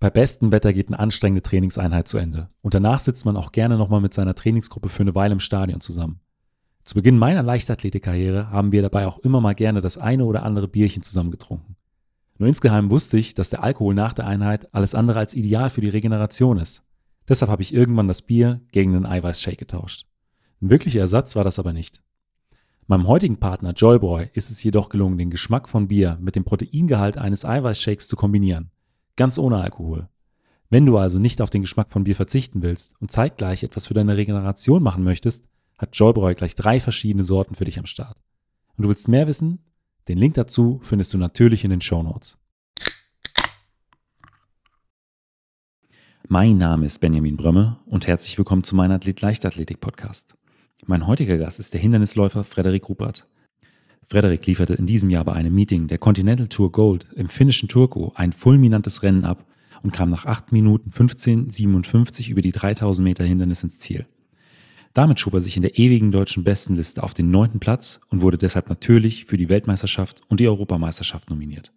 Bei bestem Wetter geht eine anstrengende Trainingseinheit zu Ende und danach sitzt man auch gerne nochmal mit seiner Trainingsgruppe für eine Weile im Stadion zusammen. Zu Beginn meiner Leichtathletikkarriere haben wir dabei auch immer mal gerne das eine oder andere Bierchen zusammen getrunken. Nur insgeheim wusste ich, dass der Alkohol nach der Einheit alles andere als ideal für die Regeneration ist. Deshalb habe ich irgendwann das Bier gegen einen Eiweißshake getauscht. Ein wirklicher Ersatz war das aber nicht. Meinem heutigen Partner Joyboy ist es jedoch gelungen, den Geschmack von Bier mit dem Proteingehalt eines Eiweißshakes zu kombinieren. Ganz ohne Alkohol. Wenn du also nicht auf den Geschmack von Bier verzichten willst und zeitgleich etwas für deine Regeneration machen möchtest, hat Joybräu gleich drei verschiedene Sorten für dich am Start. Und du willst mehr wissen? Den Link dazu findest du natürlich in den Show Notes. Mein Name ist Benjamin Brömme und herzlich willkommen zu meinem Athlet Leichtathletik Podcast. Mein heutiger Gast ist der Hindernisläufer Frederik Rupert. Frederik lieferte in diesem Jahr bei einem Meeting der Continental Tour Gold im finnischen Turku ein fulminantes Rennen ab und kam nach 8 Minuten 15,57 über die 3000 Meter Hindernis ins Ziel. Damit schob er sich in der ewigen deutschen Bestenliste auf den neunten Platz und wurde deshalb natürlich für die Weltmeisterschaft und die Europameisterschaft nominiert.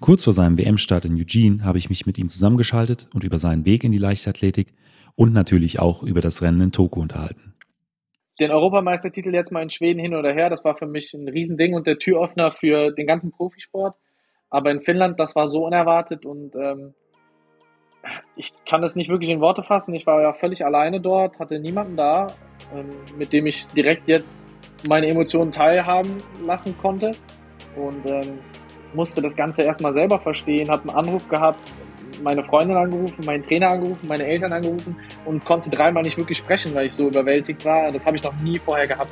Kurz vor seinem WM-Start in Eugene habe ich mich mit ihm zusammengeschaltet und über seinen Weg in die Leichtathletik und natürlich auch über das Rennen in Tokio unterhalten den Europameistertitel jetzt mal in Schweden hin oder her, das war für mich ein Riesending und der Türöffner für den ganzen Profisport. Aber in Finnland, das war so unerwartet und ähm, ich kann das nicht wirklich in Worte fassen. Ich war ja völlig alleine dort, hatte niemanden da, ähm, mit dem ich direkt jetzt meine Emotionen teilhaben lassen konnte und ähm, musste das Ganze erstmal selber verstehen, habe einen Anruf gehabt meine Freundin angerufen, meinen Trainer angerufen, meine Eltern angerufen und konnte dreimal nicht wirklich sprechen, weil ich so überwältigt war. Das habe ich noch nie vorher gehabt.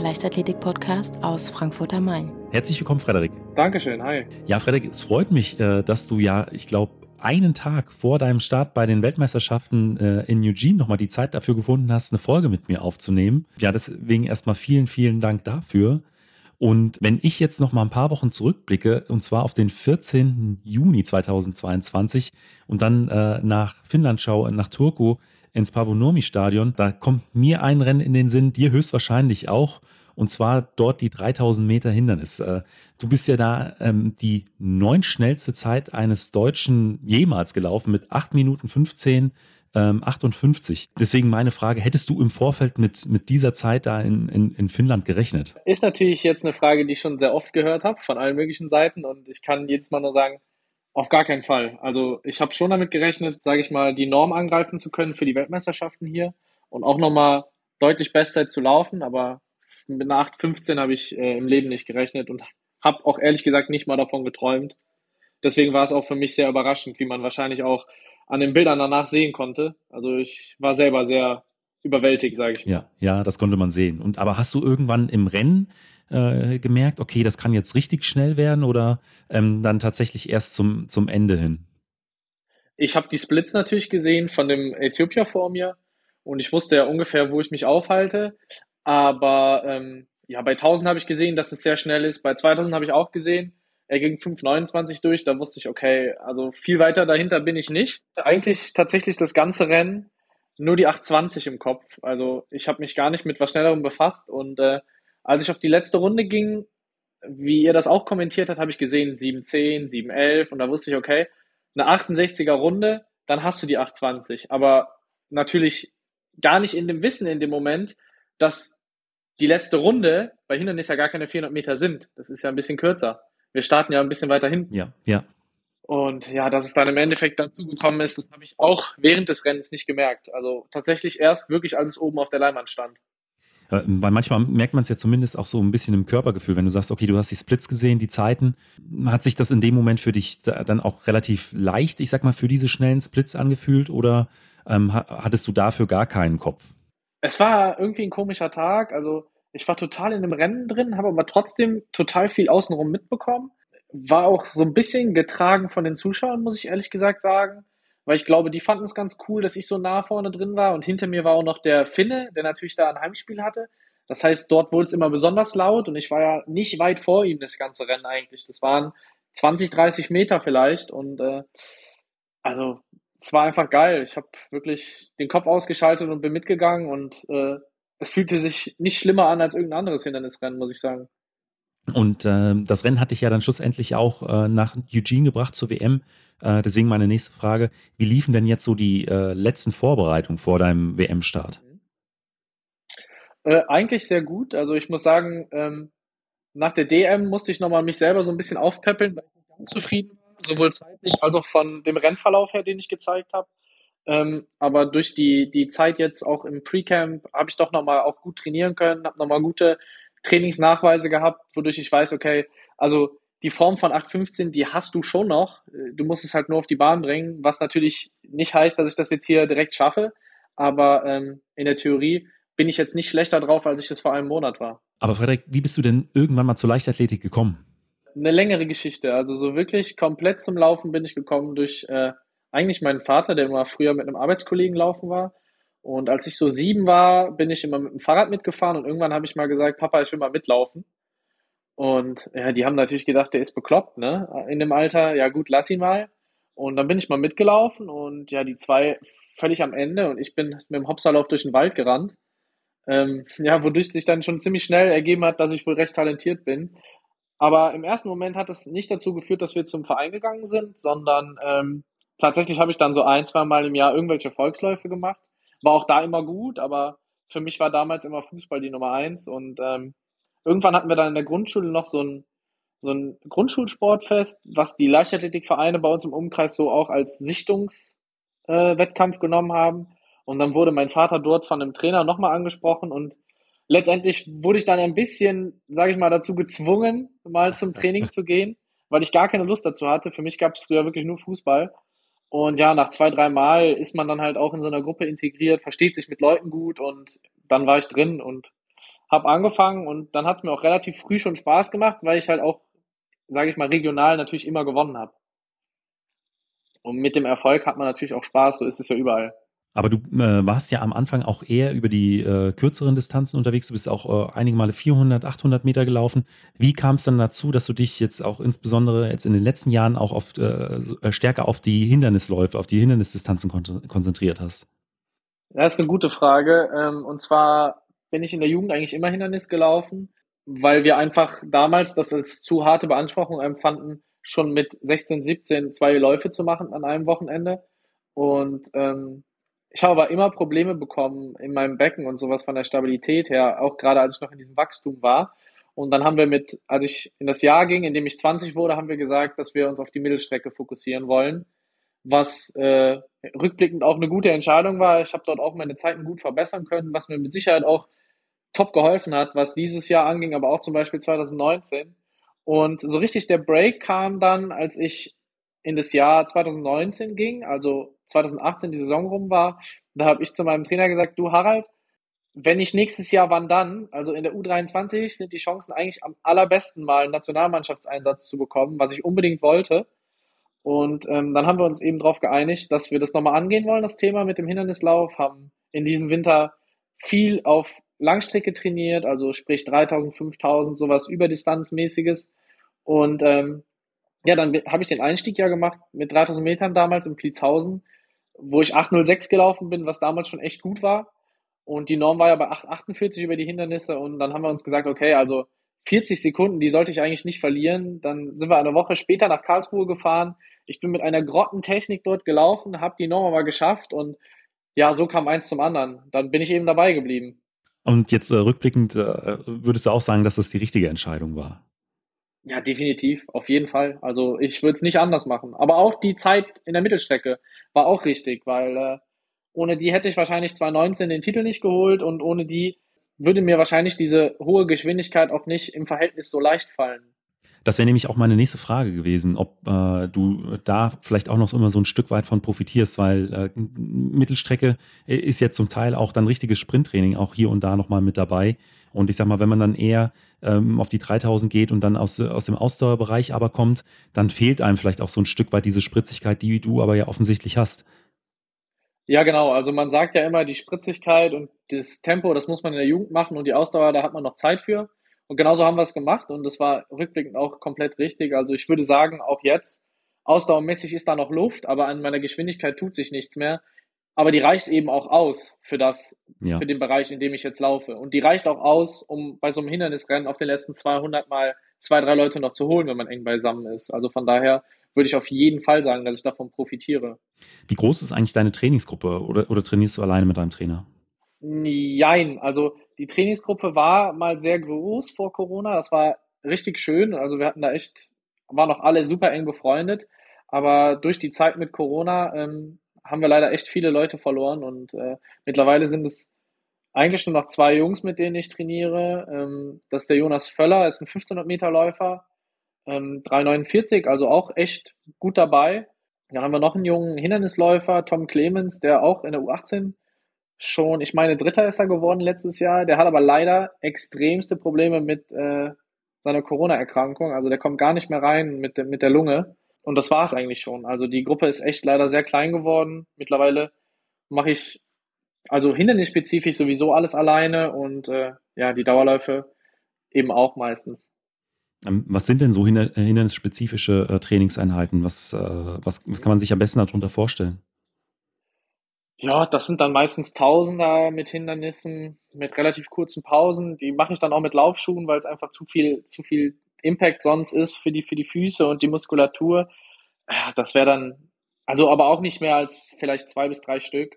Leichtathletik-Podcast aus Frankfurt am Main. Herzlich willkommen, Frederik. Dankeschön, hi. Ja, Frederik, es freut mich, äh, dass du ja, ich glaube, einen Tag vor deinem Start bei den Weltmeisterschaften äh, in Eugene nochmal die Zeit dafür gefunden hast, eine Folge mit mir aufzunehmen. Ja, deswegen erstmal vielen, vielen Dank dafür. Und wenn ich jetzt noch mal ein paar Wochen zurückblicke, und zwar auf den 14. Juni 2022 und dann äh, nach Finnland schaue, nach Turku ins Pavonomi-Stadion, da kommt mir ein Rennen in den Sinn, dir höchstwahrscheinlich auch und zwar dort die 3000 Meter Hindernis. Äh, du bist ja da ähm, die neun schnellste Zeit eines Deutschen jemals gelaufen mit 8 Minuten 15. 58. Ähm, Deswegen meine Frage, hättest du im Vorfeld mit, mit dieser Zeit da in, in, in Finnland gerechnet? Ist natürlich jetzt eine Frage, die ich schon sehr oft gehört habe, von allen möglichen Seiten. Und ich kann jedes Mal nur sagen, auf gar keinen Fall. Also ich habe schon damit gerechnet, sage ich mal, die Norm angreifen zu können für die Weltmeisterschaften hier und auch nochmal deutlich Bestzeit zu laufen. Aber mit einer 8,15 habe ich äh, im Leben nicht gerechnet und habe auch ehrlich gesagt nicht mal davon geträumt. Deswegen war es auch für mich sehr überraschend, wie man wahrscheinlich auch an den Bildern danach sehen konnte. Also ich war selber sehr überwältigt, sage ich. Ja, ja, das konnte man sehen. Und aber hast du irgendwann im Rennen äh, gemerkt, okay, das kann jetzt richtig schnell werden oder ähm, dann tatsächlich erst zum, zum Ende hin? Ich habe die Splits natürlich gesehen von dem Äthiopier vor mir und ich wusste ja ungefähr, wo ich mich aufhalte. Aber ähm, ja, bei 1000 habe ich gesehen, dass es sehr schnell ist. Bei 2000 habe ich auch gesehen, er ging 5,29 durch. Da wusste ich, okay, also viel weiter dahinter bin ich nicht. Eigentlich tatsächlich das ganze Rennen nur die 820 im Kopf. Also ich habe mich gar nicht mit was Schnellerem befasst. Und äh, als ich auf die letzte Runde ging, wie ihr das auch kommentiert habt, habe ich gesehen 710, 711 und da wusste ich, okay, eine 68er Runde, dann hast du die 820. Aber natürlich gar nicht in dem Wissen in dem Moment, dass die letzte Runde bei Hindernis ja gar keine 400 Meter sind. Das ist ja ein bisschen kürzer. Wir starten ja ein bisschen weiter hinten. Ja, ja. Und ja, dass es dann im Endeffekt dazu gekommen ist, das habe ich auch während des Rennens nicht gemerkt. Also tatsächlich erst wirklich, als es oben auf der Leinwand stand. Weil manchmal merkt man es ja zumindest auch so ein bisschen im Körpergefühl, wenn du sagst, okay, du hast die Splits gesehen, die Zeiten, hat sich das in dem Moment für dich dann auch relativ leicht, ich sag mal, für diese schnellen Splits angefühlt oder ähm, hattest du dafür gar keinen Kopf? Es war irgendwie ein komischer Tag. Also ich war total in dem Rennen drin, habe aber trotzdem total viel außenrum mitbekommen. War auch so ein bisschen getragen von den Zuschauern, muss ich ehrlich gesagt sagen. Weil ich glaube, die fanden es ganz cool, dass ich so nah vorne drin war. Und hinter mir war auch noch der Finne, der natürlich da ein Heimspiel hatte. Das heißt, dort wurde es immer besonders laut und ich war ja nicht weit vor ihm das ganze Rennen eigentlich. Das waren 20, 30 Meter vielleicht und äh, also es war einfach geil. Ich habe wirklich den Kopf ausgeschaltet und bin mitgegangen und äh, es fühlte sich nicht schlimmer an als irgendein anderes Hindernisrennen, muss ich sagen. Und äh, das Rennen hatte ich ja dann schlussendlich auch äh, nach Eugene gebracht zur WM. Äh, deswegen meine nächste Frage: Wie liefen denn jetzt so die äh, letzten Vorbereitungen vor deinem WM-Start? Äh, eigentlich sehr gut. Also ich muss sagen, ähm, nach der DM musste ich nochmal mich selber so ein bisschen aufpäppeln, weil ich ganz zufrieden war, sowohl zeitlich als auch von dem Rennverlauf her, den ich gezeigt habe. Ähm, aber durch die, die Zeit jetzt auch im Pre-Camp habe ich doch nochmal auch gut trainieren können, habe nochmal gute Trainingsnachweise gehabt, wodurch ich weiß, okay, also die Form von 815, die hast du schon noch. Du musst es halt nur auf die Bahn bringen, was natürlich nicht heißt, dass ich das jetzt hier direkt schaffe. Aber ähm, in der Theorie bin ich jetzt nicht schlechter drauf, als ich das vor einem Monat war. Aber Frederik, wie bist du denn irgendwann mal zur Leichtathletik gekommen? Eine längere Geschichte. Also so wirklich komplett zum Laufen bin ich gekommen durch äh, eigentlich meinen Vater, der mal früher mit einem Arbeitskollegen laufen war. Und als ich so sieben war, bin ich immer mit dem Fahrrad mitgefahren und irgendwann habe ich mal gesagt, Papa, ich will mal mitlaufen. Und ja, die haben natürlich gedacht, der ist bekloppt, ne? In dem Alter, ja gut, lass ihn mal. Und dann bin ich mal mitgelaufen und ja, die zwei völlig am Ende und ich bin mit dem Hopserlauf durch den Wald gerannt. Ähm, ja, wodurch sich dann schon ziemlich schnell ergeben hat, dass ich wohl recht talentiert bin. Aber im ersten Moment hat es nicht dazu geführt, dass wir zum Verein gegangen sind, sondern ähm, tatsächlich habe ich dann so ein, zwei Mal im Jahr irgendwelche Volksläufe gemacht. War auch da immer gut, aber für mich war damals immer Fußball die Nummer eins. Und ähm, irgendwann hatten wir dann in der Grundschule noch so ein, so ein Grundschulsportfest, was die Leichtathletikvereine bei uns im Umkreis so auch als Sichtungswettkampf äh, genommen haben. Und dann wurde mein Vater dort von einem Trainer nochmal angesprochen und letztendlich wurde ich dann ein bisschen, sage ich mal, dazu gezwungen, mal zum Training zu gehen, weil ich gar keine Lust dazu hatte. Für mich gab es früher wirklich nur Fußball. Und ja, nach zwei, drei Mal ist man dann halt auch in so einer Gruppe integriert, versteht sich mit Leuten gut und dann war ich drin und habe angefangen und dann hat es mir auch relativ früh schon Spaß gemacht, weil ich halt auch, sage ich mal, regional natürlich immer gewonnen habe. Und mit dem Erfolg hat man natürlich auch Spaß, so ist es ja überall. Aber du äh, warst ja am Anfang auch eher über die äh, kürzeren Distanzen unterwegs. Du bist auch äh, einige Male 400, 800 Meter gelaufen. Wie kam es dann dazu, dass du dich jetzt auch insbesondere jetzt in den letzten Jahren auch äh, äh, stärker auf die Hindernisläufe, auf die Hindernisdistanzen kon konzentriert hast? Das ist eine gute Frage. Ähm, und zwar bin ich in der Jugend eigentlich immer Hindernis gelaufen, weil wir einfach damals das als zu harte Beanspruchung empfanden, schon mit 16, 17 zwei Läufe zu machen an einem Wochenende. Und ähm, ich habe aber immer Probleme bekommen in meinem Becken und sowas von der Stabilität her, auch gerade als ich noch in diesem Wachstum war. Und dann haben wir mit, als ich in das Jahr ging, in dem ich 20 wurde, haben wir gesagt, dass wir uns auf die Mittelstrecke fokussieren wollen, was äh, rückblickend auch eine gute Entscheidung war. Ich habe dort auch meine Zeiten gut verbessern können, was mir mit Sicherheit auch top geholfen hat, was dieses Jahr anging, aber auch zum Beispiel 2019. Und so richtig der Break kam dann, als ich in das Jahr 2019 ging, also 2018 die Saison rum war, da habe ich zu meinem Trainer gesagt, du Harald, wenn ich nächstes Jahr, wann dann? Also in der U23 sind die Chancen eigentlich am allerbesten mal einen Nationalmannschaftseinsatz zu bekommen, was ich unbedingt wollte. Und ähm, dann haben wir uns eben darauf geeinigt, dass wir das nochmal angehen wollen, das Thema mit dem Hindernislauf, haben in diesem Winter viel auf Langstrecke trainiert, also sprich 3000, 5000, sowas überdistanzmäßiges. Und ähm, ja, dann habe ich den Einstieg ja gemacht mit 3000 Metern damals in Pliezhausen wo ich 8.06 gelaufen bin, was damals schon echt gut war. Und die Norm war ja bei 8,48 über die Hindernisse. Und dann haben wir uns gesagt, okay, also 40 Sekunden, die sollte ich eigentlich nicht verlieren. Dann sind wir eine Woche später nach Karlsruhe gefahren. Ich bin mit einer Grottentechnik dort gelaufen, habe die Norm aber geschafft. Und ja, so kam eins zum anderen. Dann bin ich eben dabei geblieben. Und jetzt äh, rückblickend äh, würdest du auch sagen, dass das die richtige Entscheidung war? Ja, definitiv, auf jeden Fall. Also ich würde es nicht anders machen. Aber auch die Zeit in der Mittelstrecke war auch richtig, weil äh, ohne die hätte ich wahrscheinlich 2019 den Titel nicht geholt und ohne die würde mir wahrscheinlich diese hohe Geschwindigkeit auch nicht im Verhältnis so leicht fallen. Das wäre nämlich auch meine nächste Frage gewesen, ob äh, du da vielleicht auch noch immer so ein Stück weit von profitierst, weil äh, Mittelstrecke ist ja zum Teil auch dann richtiges Sprinttraining auch hier und da nochmal mit dabei. Und ich sag mal, wenn man dann eher ähm, auf die 3000 geht und dann aus, aus dem Ausdauerbereich aber kommt, dann fehlt einem vielleicht auch so ein Stück weit diese Spritzigkeit, die du aber ja offensichtlich hast. Ja, genau. Also man sagt ja immer, die Spritzigkeit und das Tempo, das muss man in der Jugend machen und die Ausdauer, da hat man noch Zeit für. Und genauso haben wir es gemacht und das war rückblickend auch komplett richtig. Also ich würde sagen, auch jetzt, ausdauermäßig ist da noch Luft, aber an meiner Geschwindigkeit tut sich nichts mehr. Aber die reicht eben auch aus für das, ja. für den Bereich, in dem ich jetzt laufe. Und die reicht auch aus, um bei so einem Hindernisrennen auf den letzten 200 mal zwei, drei Leute noch zu holen, wenn man eng beisammen ist. Also von daher würde ich auf jeden Fall sagen, dass ich davon profitiere. Wie groß ist eigentlich deine Trainingsgruppe oder, oder trainierst du alleine mit deinem Trainer? Nein, also die Trainingsgruppe war mal sehr groß vor Corona. Das war richtig schön. Also wir hatten da echt, waren noch alle super eng befreundet. Aber durch die Zeit mit Corona ähm, haben wir leider echt viele Leute verloren und äh, mittlerweile sind es eigentlich nur noch zwei Jungs, mit denen ich trainiere. Ähm, das ist der Jonas Völler, ist ein 1500 Meter Läufer, ähm, 349, also auch echt gut dabei. Dann haben wir noch einen jungen Hindernisläufer, Tom Clemens, der auch in der U18 schon, ich meine, Dritter ist er geworden letztes Jahr. Der hat aber leider extremste Probleme mit äh, seiner Corona-Erkrankung. Also der kommt gar nicht mehr rein mit, mit der Lunge. Und das war es eigentlich schon. Also die Gruppe ist echt leider sehr klein geworden. Mittlerweile mache ich also hindernisspezifisch sowieso alles alleine und äh, ja, die Dauerläufe eben auch meistens. Ähm, was sind denn so hindernisspezifische äh, Trainingseinheiten? Was, äh, was, was kann man sich am besten darunter vorstellen? Ja, das sind dann meistens Tausender mit Hindernissen, mit relativ kurzen Pausen. Die mache ich dann auch mit Laufschuhen, weil es einfach zu viel, zu viel Impact sonst ist für die, für die Füße und die Muskulatur. Das wäre dann, also aber auch nicht mehr als vielleicht zwei bis drei Stück.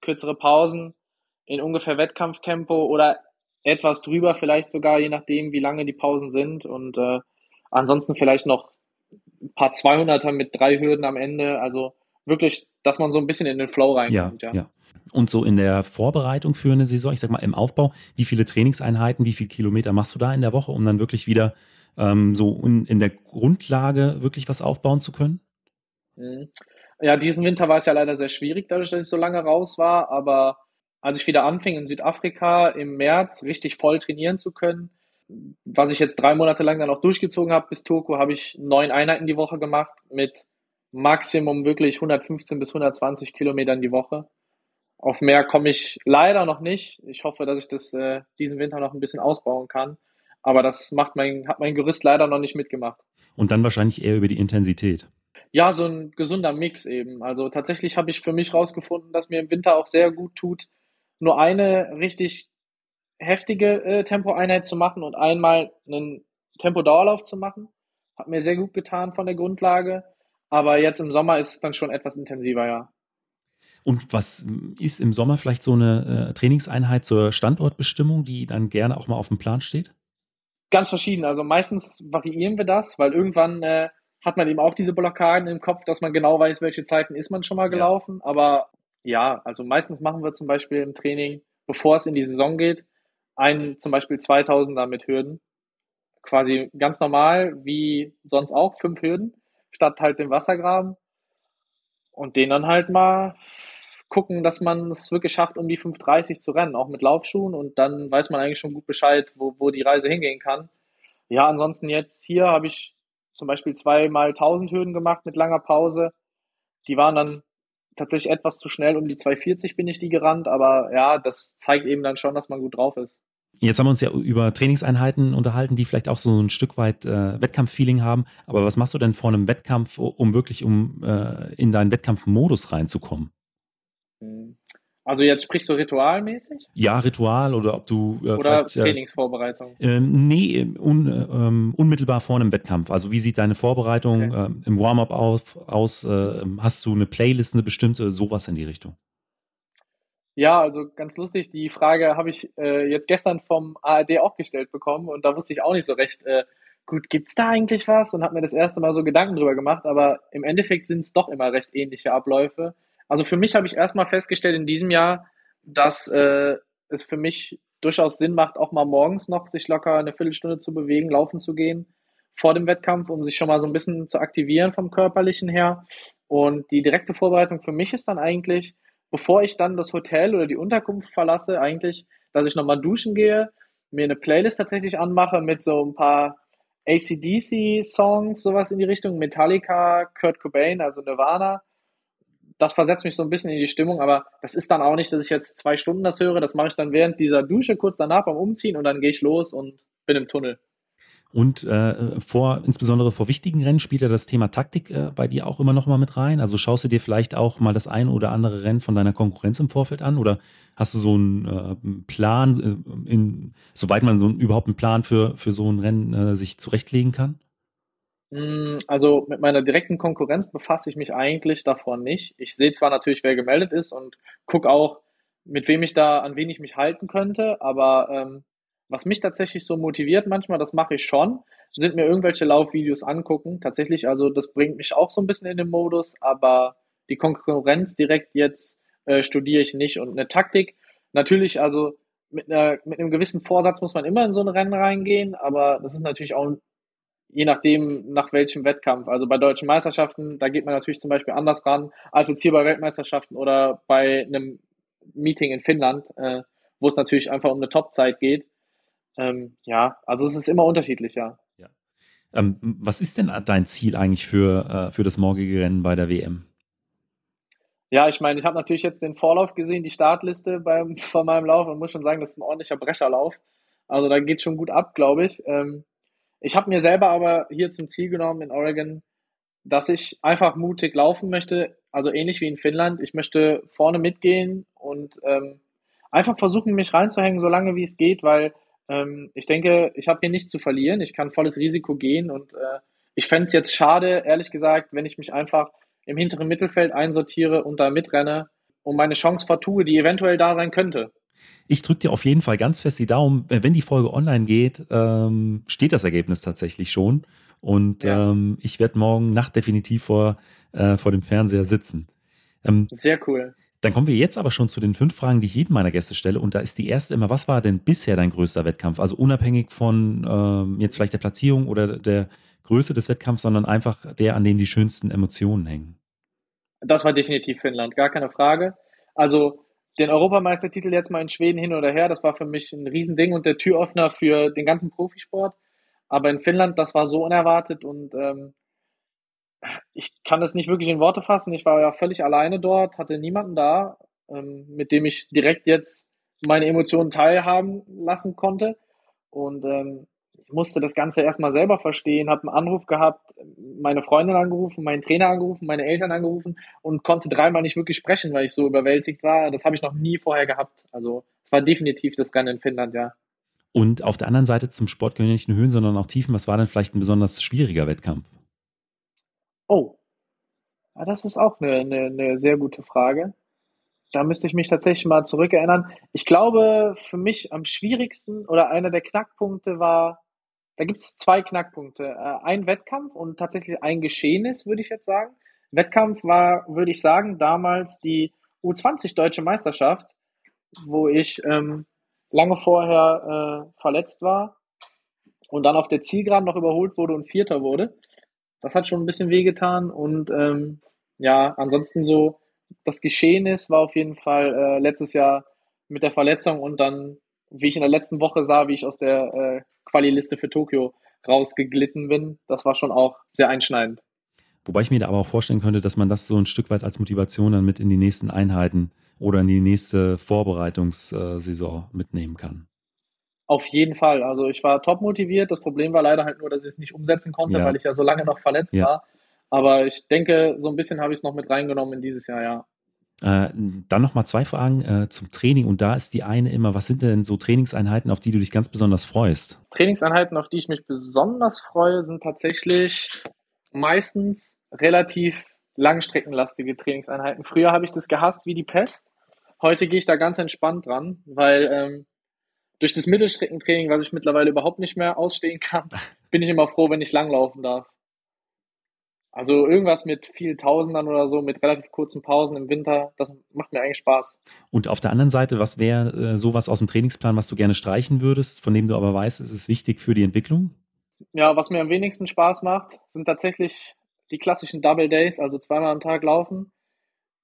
Kürzere Pausen in ungefähr Wettkampftempo oder etwas drüber vielleicht sogar, je nachdem, wie lange die Pausen sind. Und äh, ansonsten vielleicht noch ein paar 200er mit drei Hürden am Ende. Also wirklich, dass man so ein bisschen in den Flow reinkommt. Ja, ja. ja. Und so in der Vorbereitung für eine Saison, ich sag mal im Aufbau, wie viele Trainingseinheiten, wie viele Kilometer machst du da in der Woche, um dann wirklich wieder ähm, so in, in, der Grundlage wirklich was aufbauen zu können? Mhm. Ja, diesen Winter war es ja leider sehr schwierig, dadurch, dass ich so lange raus war. Aber als ich wieder anfing in Südafrika im März richtig voll trainieren zu können, was ich jetzt drei Monate lang dann auch durchgezogen habe bis Turku, habe ich neun Einheiten die Woche gemacht mit Maximum wirklich 115 bis 120 Kilometern die Woche. Auf mehr komme ich leider noch nicht. Ich hoffe, dass ich das äh, diesen Winter noch ein bisschen ausbauen kann. Aber das macht mein, hat mein Gerüst leider noch nicht mitgemacht. Und dann wahrscheinlich eher über die Intensität. Ja, so ein gesunder Mix eben. Also tatsächlich habe ich für mich rausgefunden, dass mir im Winter auch sehr gut tut, nur eine richtig heftige äh, Tempoeinheit zu machen und einmal einen Tempodauerlauf zu machen. Hat mir sehr gut getan von der Grundlage. Aber jetzt im Sommer ist es dann schon etwas intensiver, ja. Und was ist im Sommer vielleicht so eine äh, Trainingseinheit zur Standortbestimmung, die dann gerne auch mal auf dem Plan steht? Ganz verschieden. Also meistens variieren wir das, weil irgendwann äh, hat man eben auch diese Blockaden im Kopf, dass man genau weiß, welche Zeiten ist man schon mal gelaufen. Ja. Aber ja, also meistens machen wir zum Beispiel im Training, bevor es in die Saison geht, einen zum Beispiel 2000er mit Hürden. Quasi ganz normal, wie sonst auch, fünf Hürden statt halt dem Wassergraben. Und den dann halt mal gucken, dass man es wirklich schafft, um die 5,30 zu rennen, auch mit Laufschuhen. Und dann weiß man eigentlich schon gut Bescheid, wo, wo die Reise hingehen kann. Ja, ansonsten jetzt hier habe ich zum Beispiel zweimal 1000 Hürden gemacht mit langer Pause. Die waren dann tatsächlich etwas zu schnell. Um die 240 bin ich die gerannt. Aber ja, das zeigt eben dann schon, dass man gut drauf ist. Jetzt haben wir uns ja über Trainingseinheiten unterhalten, die vielleicht auch so ein Stück weit äh, Wettkampffeeling haben. Aber was machst du denn vor einem Wettkampf, um wirklich um äh, in deinen Wettkampfmodus reinzukommen? Also jetzt sprichst du ritualmäßig? Ja, Ritual oder ob du äh, oder Trainingsvorbereitung. Äh, nee, un, ähm, unmittelbar vor einem Wettkampf. Also wie sieht deine Vorbereitung okay. äh, im Warm-up aus? äh, hast du eine Playlist, eine bestimmte, sowas in die Richtung? Ja, also ganz lustig, die Frage habe ich äh, jetzt gestern vom ARD auch gestellt bekommen und da wusste ich auch nicht so recht, äh, gut, gibt's da eigentlich was? Und habe mir das erste Mal so Gedanken drüber gemacht, aber im Endeffekt sind es doch immer recht ähnliche Abläufe. Also für mich habe ich erstmal festgestellt in diesem Jahr, dass äh, es für mich durchaus Sinn macht, auch mal morgens noch sich locker eine Viertelstunde zu bewegen, laufen zu gehen vor dem Wettkampf, um sich schon mal so ein bisschen zu aktivieren vom körperlichen her. Und die direkte Vorbereitung für mich ist dann eigentlich, bevor ich dann das Hotel oder die Unterkunft verlasse, eigentlich, dass ich nochmal duschen gehe, mir eine Playlist tatsächlich anmache mit so ein paar ACDC-Songs, sowas in die Richtung, Metallica, Kurt Cobain, also Nirvana, das versetzt mich so ein bisschen in die Stimmung, aber das ist dann auch nicht, dass ich jetzt zwei Stunden das höre. Das mache ich dann während dieser Dusche kurz danach beim Umziehen und dann gehe ich los und bin im Tunnel. Und äh, vor, insbesondere vor wichtigen Rennen spielt ja das Thema Taktik äh, bei dir auch immer noch mal mit rein. Also schaust du dir vielleicht auch mal das ein oder andere Rennen von deiner Konkurrenz im Vorfeld an oder hast du so einen äh, Plan, äh, in, soweit man so überhaupt einen Plan für, für so ein Rennen äh, sich zurechtlegen kann? Hm, also mit meiner direkten Konkurrenz befasse ich mich eigentlich davor nicht. Ich sehe zwar natürlich, wer gemeldet ist und gucke auch, mit wem ich da, an wen ich mich halten könnte, aber ähm, was mich tatsächlich so motiviert manchmal, das mache ich schon, sind mir irgendwelche Laufvideos angucken. Tatsächlich, also das bringt mich auch so ein bisschen in den Modus, aber die Konkurrenz direkt jetzt äh, studiere ich nicht. Und eine Taktik, natürlich, also mit, einer, mit einem gewissen Vorsatz muss man immer in so ein Rennen reingehen, aber das ist natürlich auch je nachdem, nach welchem Wettkampf. Also bei deutschen Meisterschaften, da geht man natürlich zum Beispiel anders ran als jetzt hier bei Weltmeisterschaften oder bei einem Meeting in Finnland, äh, wo es natürlich einfach um eine Topzeit geht. Ähm, ja, also es ist immer unterschiedlich, ja. ja. Ähm, was ist denn dein Ziel eigentlich für, äh, für das morgige Rennen bei der WM? Ja, ich meine, ich habe natürlich jetzt den Vorlauf gesehen, die Startliste beim, von meinem Lauf und muss schon sagen, das ist ein ordentlicher Brecherlauf. Also da geht schon gut ab, glaube ich. Ähm, ich habe mir selber aber hier zum Ziel genommen in Oregon, dass ich einfach mutig laufen möchte, also ähnlich wie in Finnland. Ich möchte vorne mitgehen und ähm, einfach versuchen, mich reinzuhängen, so lange wie es geht, weil ähm, ich denke, ich habe hier nichts zu verlieren. Ich kann volles Risiko gehen und äh, ich fände es jetzt schade, ehrlich gesagt, wenn ich mich einfach im hinteren Mittelfeld einsortiere und da mitrenne und meine Chance vertue, die eventuell da sein könnte. Ich drücke dir auf jeden Fall ganz fest die Daumen. Wenn die Folge online geht, ähm, steht das Ergebnis tatsächlich schon. Und ja. ähm, ich werde morgen Nacht definitiv vor, äh, vor dem Fernseher sitzen. Ähm, Sehr cool. Dann kommen wir jetzt aber schon zu den fünf Fragen, die ich jedem meiner Gäste stelle. Und da ist die erste immer, was war denn bisher dein größter Wettkampf? Also unabhängig von ähm, jetzt vielleicht der Platzierung oder der Größe des Wettkampfs, sondern einfach der, an dem die schönsten Emotionen hängen. Das war definitiv Finnland, gar keine Frage. Also den Europameistertitel jetzt mal in Schweden hin oder her, das war für mich ein Riesending und der Türöffner für den ganzen Profisport. Aber in Finnland, das war so unerwartet und ähm, ich kann das nicht wirklich in Worte fassen. Ich war ja völlig alleine dort, hatte niemanden da, ähm, mit dem ich direkt jetzt meine Emotionen teilhaben lassen konnte. Und ähm, musste das Ganze erstmal selber verstehen, habe einen Anruf gehabt, meine Freundin angerufen, meinen Trainer angerufen, meine Eltern angerufen und konnte dreimal nicht wirklich sprechen, weil ich so überwältigt war. Das habe ich noch nie vorher gehabt. Also es war definitiv das Rennen in Finnland, ja. Und auf der anderen Seite zum Sport gehören nicht nur Höhen, sondern auch Tiefen. Was war denn vielleicht ein besonders schwieriger Wettkampf? Oh, ja, das ist auch eine, eine, eine sehr gute Frage. Da müsste ich mich tatsächlich mal zurückerinnern. Ich glaube, für mich am schwierigsten oder einer der Knackpunkte war, da gibt es zwei Knackpunkte. Äh, ein Wettkampf und tatsächlich ein Geschehnis, würde ich jetzt sagen. Wettkampf war, würde ich sagen, damals die U20 Deutsche Meisterschaft, wo ich ähm, lange vorher äh, verletzt war und dann auf der Zielgeraden noch überholt wurde und Vierter wurde. Das hat schon ein bisschen wehgetan und ähm, ja, ansonsten so, das Geschehen ist, war auf jeden Fall äh, letztes Jahr mit der Verletzung und dann, wie ich in der letzten Woche sah, wie ich aus der äh, Quali-Liste für Tokio rausgeglitten bin, das war schon auch sehr einschneidend. Wobei ich mir da aber auch vorstellen könnte, dass man das so ein Stück weit als Motivation dann mit in die nächsten Einheiten oder in die nächste Vorbereitungssaison mitnehmen kann. Auf jeden Fall. Also ich war top motiviert. Das Problem war leider halt nur, dass ich es nicht umsetzen konnte, ja. weil ich ja so lange noch verletzt ja. war. Aber ich denke, so ein bisschen habe ich es noch mit reingenommen in dieses Jahr, ja. Äh, dann nochmal zwei Fragen äh, zum Training. Und da ist die eine immer, was sind denn so Trainingseinheiten, auf die du dich ganz besonders freust? Trainingseinheiten, auf die ich mich besonders freue, sind tatsächlich meistens relativ langstreckenlastige Trainingseinheiten. Früher habe ich das gehasst wie die Pest. Heute gehe ich da ganz entspannt dran, weil ähm, durch das Mittelstreckentraining, was ich mittlerweile überhaupt nicht mehr ausstehen kann, bin ich immer froh, wenn ich langlaufen darf. Also irgendwas mit vielen Tausendern oder so, mit relativ kurzen Pausen im Winter, das macht mir eigentlich Spaß. Und auf der anderen Seite, was wäre äh, sowas aus dem Trainingsplan, was du gerne streichen würdest, von dem du aber weißt, es ist wichtig für die Entwicklung? Ja, was mir am wenigsten Spaß macht, sind tatsächlich die klassischen Double Days, also zweimal am Tag laufen,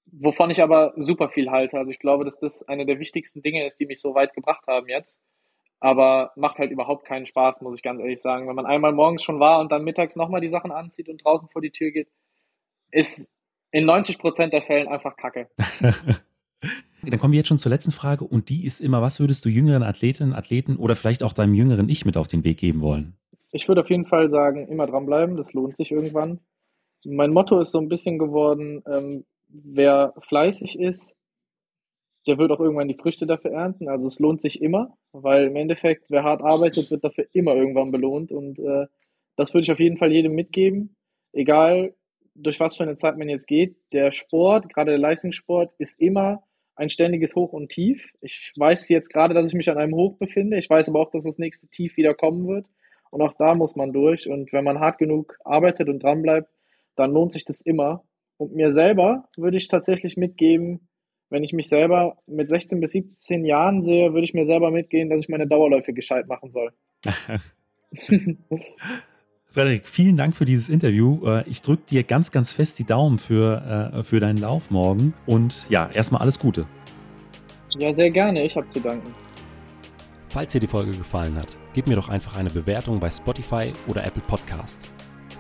wovon ich aber super viel halte. Also ich glaube, dass das eine der wichtigsten Dinge ist, die mich so weit gebracht haben jetzt. Aber macht halt überhaupt keinen Spaß, muss ich ganz ehrlich sagen. Wenn man einmal morgens schon war und dann mittags nochmal die Sachen anzieht und draußen vor die Tür geht, ist In 90 Prozent der Fällen einfach Kacke. Dann kommen wir jetzt schon zur letzten Frage und die ist immer, was würdest du jüngeren Athletinnen, Athleten oder vielleicht auch deinem jüngeren Ich mit auf den Weg geben wollen? Ich würde auf jeden Fall sagen, immer dranbleiben, das lohnt sich irgendwann. Mein Motto ist so ein bisschen geworden, ähm, wer fleißig ist, der wird auch irgendwann die Früchte dafür ernten. Also es lohnt sich immer, weil im Endeffekt, wer hart arbeitet, wird dafür immer irgendwann belohnt. Und äh, das würde ich auf jeden Fall jedem mitgeben. Egal, durch was für eine Zeit man jetzt geht. Der Sport, gerade der Leistungssport, ist immer ein ständiges Hoch und Tief. Ich weiß jetzt gerade, dass ich mich an einem Hoch befinde. Ich weiß aber auch, dass das nächste Tief wieder kommen wird. Und auch da muss man durch. Und wenn man hart genug arbeitet und dranbleibt, dann lohnt sich das immer. Und mir selber würde ich tatsächlich mitgeben, wenn ich mich selber mit 16 bis 17 Jahren sehe, würde ich mir selber mitgehen, dass ich meine Dauerläufe gescheit machen soll. Frederik, vielen Dank für dieses Interview. Äh, ich drücke dir ganz, ganz fest die Daumen für, äh, für deinen Lauf morgen. Und ja, erstmal alles Gute. Ja, sehr gerne. Ich habe zu danken. Falls dir die Folge gefallen hat, gib mir doch einfach eine Bewertung bei Spotify oder Apple Podcast.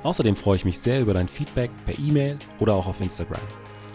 Außerdem freue ich mich sehr über dein Feedback per E-Mail oder auch auf Instagram.